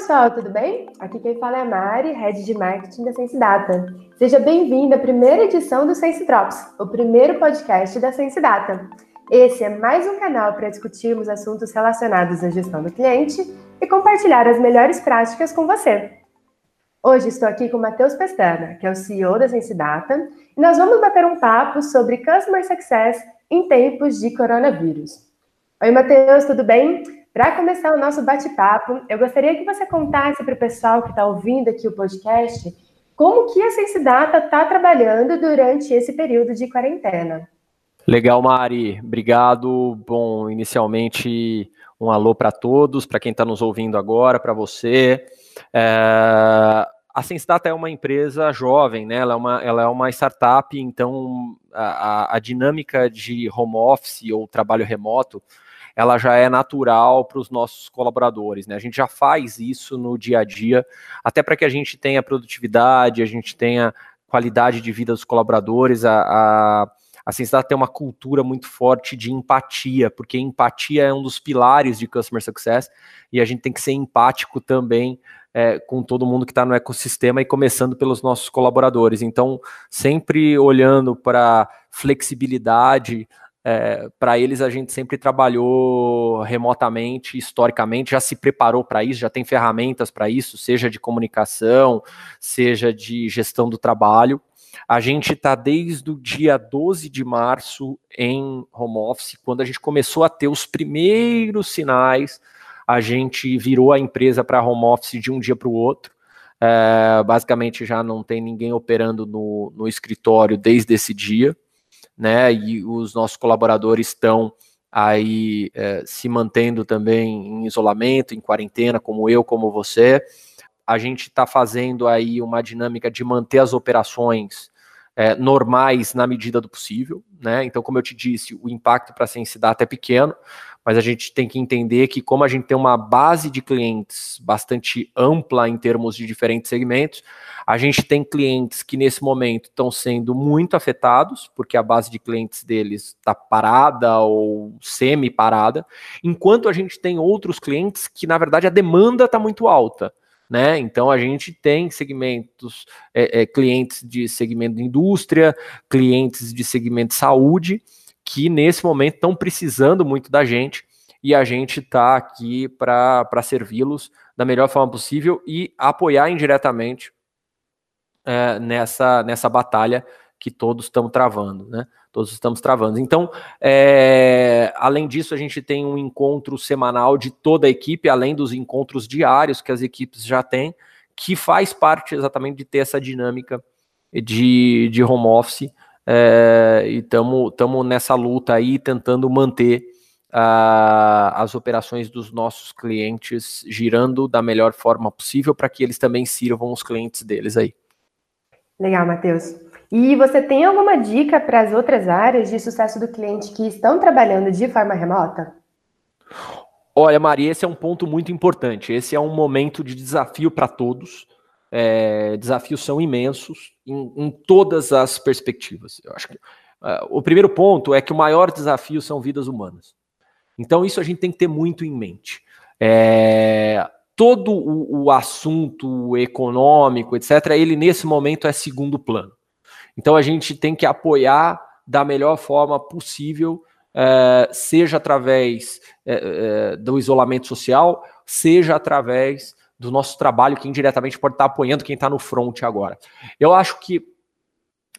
pessoal, tudo bem? Aqui quem fala é a Mari, Head de Marketing da Sense Data. Seja bem-vindo à primeira edição do Sense Drops, o primeiro podcast da Sense Data. Esse é mais um canal para discutirmos assuntos relacionados à gestão do cliente e compartilhar as melhores práticas com você. Hoje estou aqui com o Matheus Pestana, que é o CEO da Sense Data, e nós vamos bater um papo sobre Customer Success em tempos de coronavírus. Oi, Matheus, tudo bem? Para começar o nosso bate-papo, eu gostaria que você contasse para o pessoal que está ouvindo aqui o podcast como que a Sensidata está trabalhando durante esse período de quarentena. Legal, Mari. Obrigado. Bom, inicialmente um alô para todos, para quem está nos ouvindo agora, para você. É, a Sensidata é uma empresa jovem, né? Ela é uma, ela é uma startup, então a, a dinâmica de home office ou trabalho remoto ela já é natural para os nossos colaboradores, né? A gente já faz isso no dia a dia, até para que a gente tenha produtividade, a gente tenha qualidade de vida dos colaboradores, a, a a Sensata tem uma cultura muito forte de empatia, porque empatia é um dos pilares de Customer Success e a gente tem que ser empático também é, com todo mundo que está no ecossistema e começando pelos nossos colaboradores. Então, sempre olhando para flexibilidade, é, para eles a gente sempre trabalhou remotamente, historicamente, já se preparou para isso, já tem ferramentas para isso, seja de comunicação, seja de gestão do trabalho. A gente está desde o dia 12 de março em home office, quando a gente começou a ter os primeiros sinais, a gente virou a empresa para home office de um dia para o outro. É, basicamente já não tem ninguém operando no, no escritório desde esse dia né? E os nossos colaboradores estão aí é, se mantendo também em isolamento, em quarentena, como eu, como você. A gente está fazendo aí uma dinâmica de manter as operações é, normais na medida do possível, né? Então, como eu te disse, o impacto para a Sensidata é pequeno, mas a gente tem que entender que, como a gente tem uma base de clientes bastante ampla em termos de diferentes segmentos, a gente tem clientes que nesse momento estão sendo muito afetados, porque a base de clientes deles está parada ou semi-parada, enquanto a gente tem outros clientes que, na verdade, a demanda está muito alta. Né? Então a gente tem segmentos, é, é, clientes de segmento de indústria, clientes de segmento de saúde, que nesse momento estão precisando muito da gente e a gente está aqui para servi-los da melhor forma possível e apoiar indiretamente é, nessa, nessa batalha que todos estamos travando, né? Todos estamos travando. Então, é, além disso, a gente tem um encontro semanal de toda a equipe, além dos encontros diários que as equipes já têm, que faz parte exatamente de ter essa dinâmica de, de home office é, e estamos nessa luta aí, tentando manter uh, as operações dos nossos clientes girando da melhor forma possível para que eles também sirvam os clientes deles aí. Legal, Matheus. E você tem alguma dica para as outras áreas de sucesso do cliente que estão trabalhando de forma remota? Olha, Maria, esse é um ponto muito importante. Esse é um momento de desafio para todos. É, desafios são imensos em, em, todas as perspectivas. Eu acho que uh, o primeiro ponto é que o maior desafio são vidas humanas. Então, isso a gente tem que ter muito em mente. É, todo o, o, assunto econômico, etc., ele nesse momento é segundo plano. Então, a gente tem que apoiar da melhor forma possível, é, seja através é, do isolamento social, seja através do nosso trabalho, que indiretamente pode estar apoiando quem está no front agora. Eu acho que.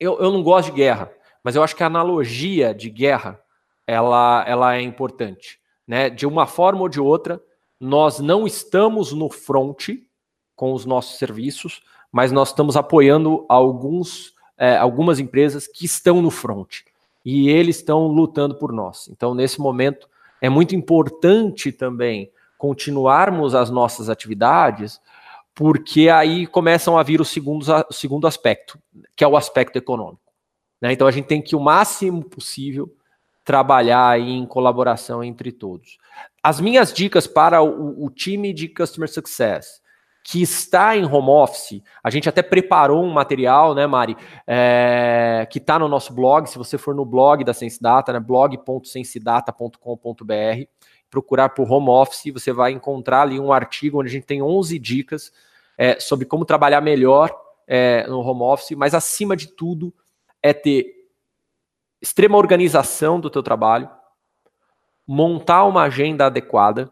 Eu, eu não gosto de guerra, mas eu acho que a analogia de guerra ela, ela é importante. Né? De uma forma ou de outra, nós não estamos no front com os nossos serviços, mas nós estamos apoiando alguns, é, algumas empresas que estão no front e eles estão lutando por nós. Então, nesse momento, é muito importante também continuarmos as nossas atividades, porque aí começam a vir o segundo, o segundo aspecto, que é o aspecto econômico. Né? Então a gente tem que o máximo possível trabalhar em colaboração entre todos. As minhas dicas para o, o time de Customer Success que está em home office, a gente até preparou um material, né, Mari, é, que está no nosso blog. Se você for no blog da SenseData, né, blog.sensidata.com.br, procurar por home office, você vai encontrar ali um artigo onde a gente tem 11 dicas é, sobre como trabalhar melhor é, no home office, mas acima de tudo é ter extrema organização do teu trabalho, montar uma agenda adequada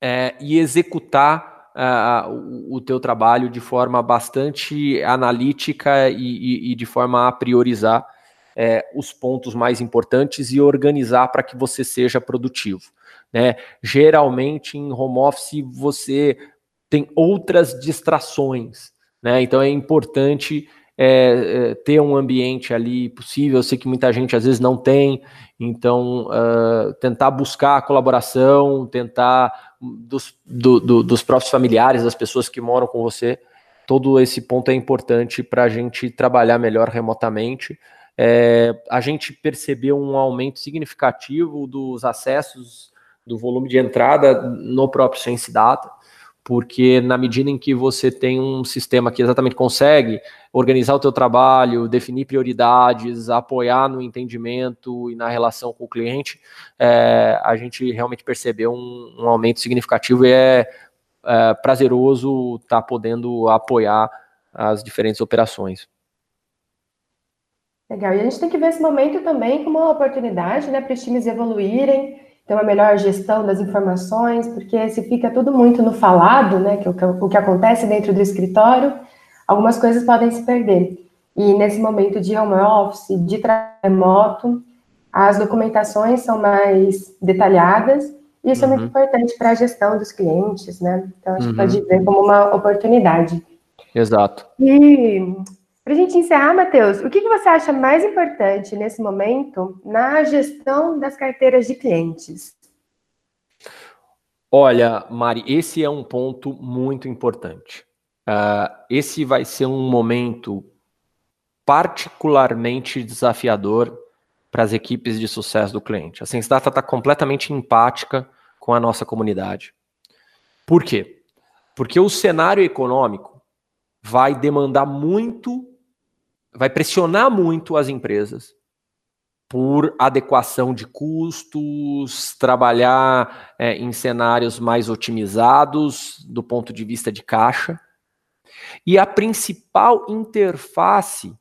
é, e executar uh, o, teu trabalho de forma bastante analítica e, e, e de forma a priorizar é, os pontos mais importantes e organizar para que você seja produtivo. Né? Geralmente em home office você tem outras distrações, né? então é importante é, é, ter um ambiente ali possível. Eu sei que muita gente às vezes não tem, então uh, tentar buscar a colaboração, tentar dos, do, do, dos próprios familiares, das pessoas que moram com você. Todo esse ponto é importante para a gente trabalhar melhor remotamente. É, a gente percebeu um aumento significativo dos acessos, do volume de entrada no próprio Sense Data porque na medida em que você tem um sistema que exatamente consegue organizar o teu trabalho, definir prioridades, apoiar no entendimento e na relação com o cliente, é, a gente realmente percebeu um, um aumento significativo e é, é prazeroso estar tá podendo apoiar as diferentes operações. Legal, e a gente tem que ver esse momento também como uma oportunidade né, para os times evoluírem, ter uma melhor gestão das informações, porque se fica tudo muito no falado, né, que o, o que acontece dentro do escritório, algumas coisas podem se perder. E nesse momento de home office, de trabalho remoto, as documentações são mais detalhadas, e isso uhum. é muito uhum. importante para a gestão dos clientes, né? Então, a gente uhum. pode ver como uma oportunidade. Exato. E para a gente encerrar, Matheus, o que, você acha mais importante nesse momento na gestão das carteiras de clientes? Olha, Mari, esse é um ponto muito importante. Uh, esse vai ser um momento particularmente desafiador para as equipes de sucesso do cliente. A SenseData está completamente empática com a nossa comunidade. Por quê? Porque o cenário econômico vai demandar muito vai pressionar muito as empresas por adequação de custos, trabalhar é, em cenários mais otimizados do ponto de vista de caixa. E a principal interface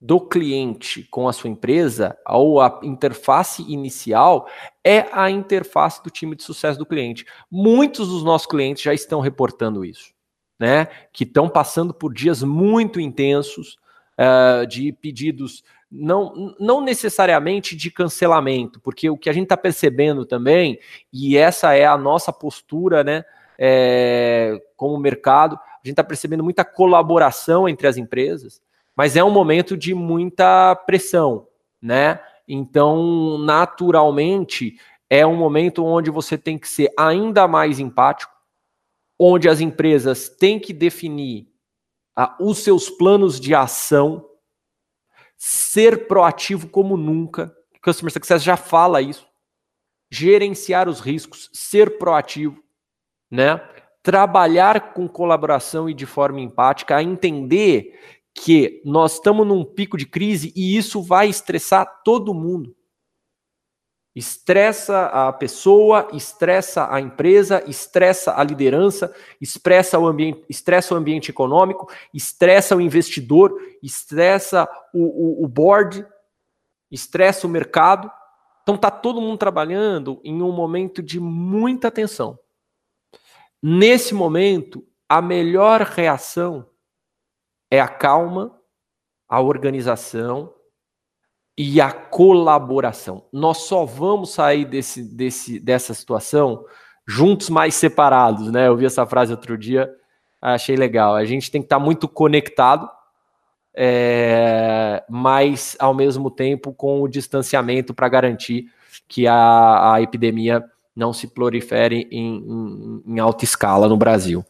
do cliente com a sua empresa, ou a interface inicial, é a interface do time de sucesso do cliente. Muitos dos nossos clientes já estão reportando isso, né? Que estão passando por dias muito intensos, uh, de pedidos, não, não necessariamente de cancelamento, porque o que a gente está percebendo também, e essa é a nossa postura, né, é, como mercado, a gente está percebendo muita colaboração entre as empresas, mas é um momento de muita pressão, né? Então, naturalmente, é um momento onde você tem que ser ainda mais empático, onde as empresas têm que definir os seus planos de ação, ser proativo como nunca. Customer Success já fala isso. Gerenciar os riscos, ser proativo, né? Trabalhar com colaboração e de forma empática, a entender que nós estamos num pico de crise e isso vai estressar todo mundo. Estressa a pessoa, estressa a empresa, estressa a liderança, estressa o ambiente, estressa o ambiente econômico, estressa o investidor, estressa o, o, o board, estressa o mercado. Então está todo mundo trabalhando em um momento de muita tensão. Nesse momento, a melhor reação é a calma, a organização e a colaboração. Nós só vamos sair desse, desse, dessa situação juntos, mais separados, né? Eu vi essa frase outro dia, achei legal. A gente tem que estar muito conectado, é, mas ao mesmo tempo com o distanciamento para garantir que a, a, epidemia não se prolifere em, em, em alta escala no Brasil.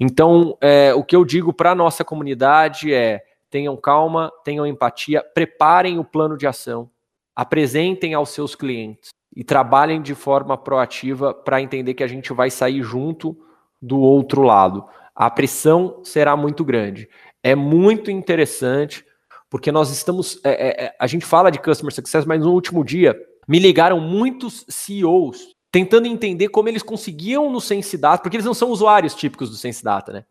Então, é, o que eu digo para a nossa comunidade é tenham calma, tenham empatia, preparem o plano de ação, apresentem aos seus clientes e trabalhem de forma proativa para entender que a gente vai sair junto do outro lado. A pressão será muito grande. É muito interessante, porque nós estamos. É, é, é, a gente fala de customer success, mas no último dia me ligaram muitos CEOs tentando entender como eles conseguiam no Sense Data, porque eles não são usuários típicos do Sense Data, né?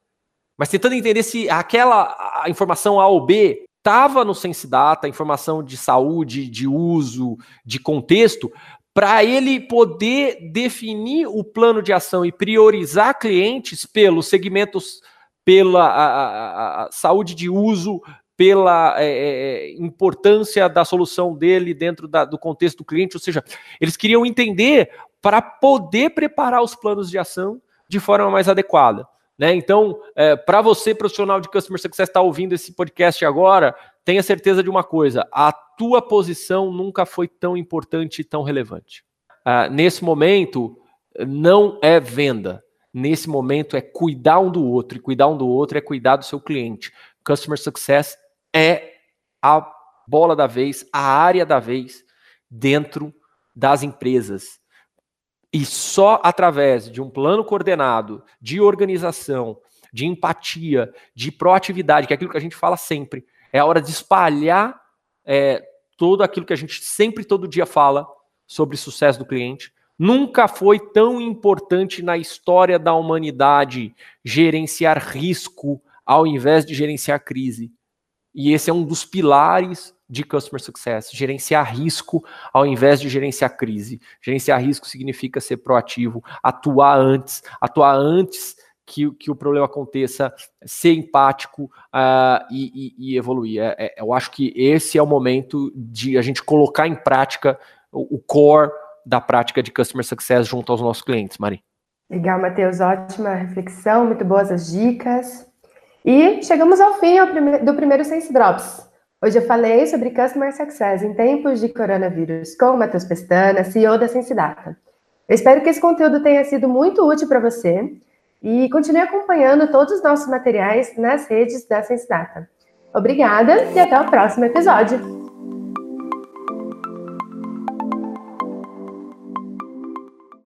Mas tentando entender se aquela informação A ou B estava no Sense Data, informação de saúde, de uso, de contexto, para ele poder definir o plano de ação e priorizar clientes pelos segmentos, pela a, a, a saúde de uso, pela é, é, importância da solução dele dentro da, do contexto do cliente, ou seja, eles queriam entender para poder preparar os planos de ação de forma mais adequada. Né? Então, é, para você, profissional de Customer Success, está ouvindo esse podcast agora, tenha certeza de uma coisa: a tua posição nunca foi tão importante e tão relevante. Uh, nesse momento, não é venda. Nesse momento é cuidar um do outro. E cuidar um do outro é cuidar do seu cliente. Customer Success é a bola da vez, a área da vez dentro das empresas. E só através de um plano coordenado, de organização, de empatia, de proatividade, que é aquilo que a gente fala sempre, é a hora de espalhar é, tudo aquilo que a gente sempre, todo dia fala sobre sucesso do cliente. Nunca foi tão importante na história da humanidade gerenciar risco ao invés de gerenciar crise. E esse é um dos pilares de Customer Success, gerenciar risco ao invés de gerenciar crise. Gerenciar risco significa ser proativo, atuar antes, atuar antes que, que o problema aconteça, ser empático uh, e, e, e, evoluir. É, é, eu acho que esse é o momento de a gente colocar em prática o, o core da prática de Customer Success junto aos nossos clientes, Mari. Legal, Matheus, ótima reflexão, muito boas as dicas. E chegamos ao fim do primeiro Sense Drops. Hoje eu falei sobre Customer Success em tempos de coronavírus com o Matheus Pestana, CEO da Sensidata. Eu espero que esse conteúdo tenha sido muito útil para você e continue acompanhando todos os nossos materiais nas redes da Sensidata. Obrigada e até o próximo episódio.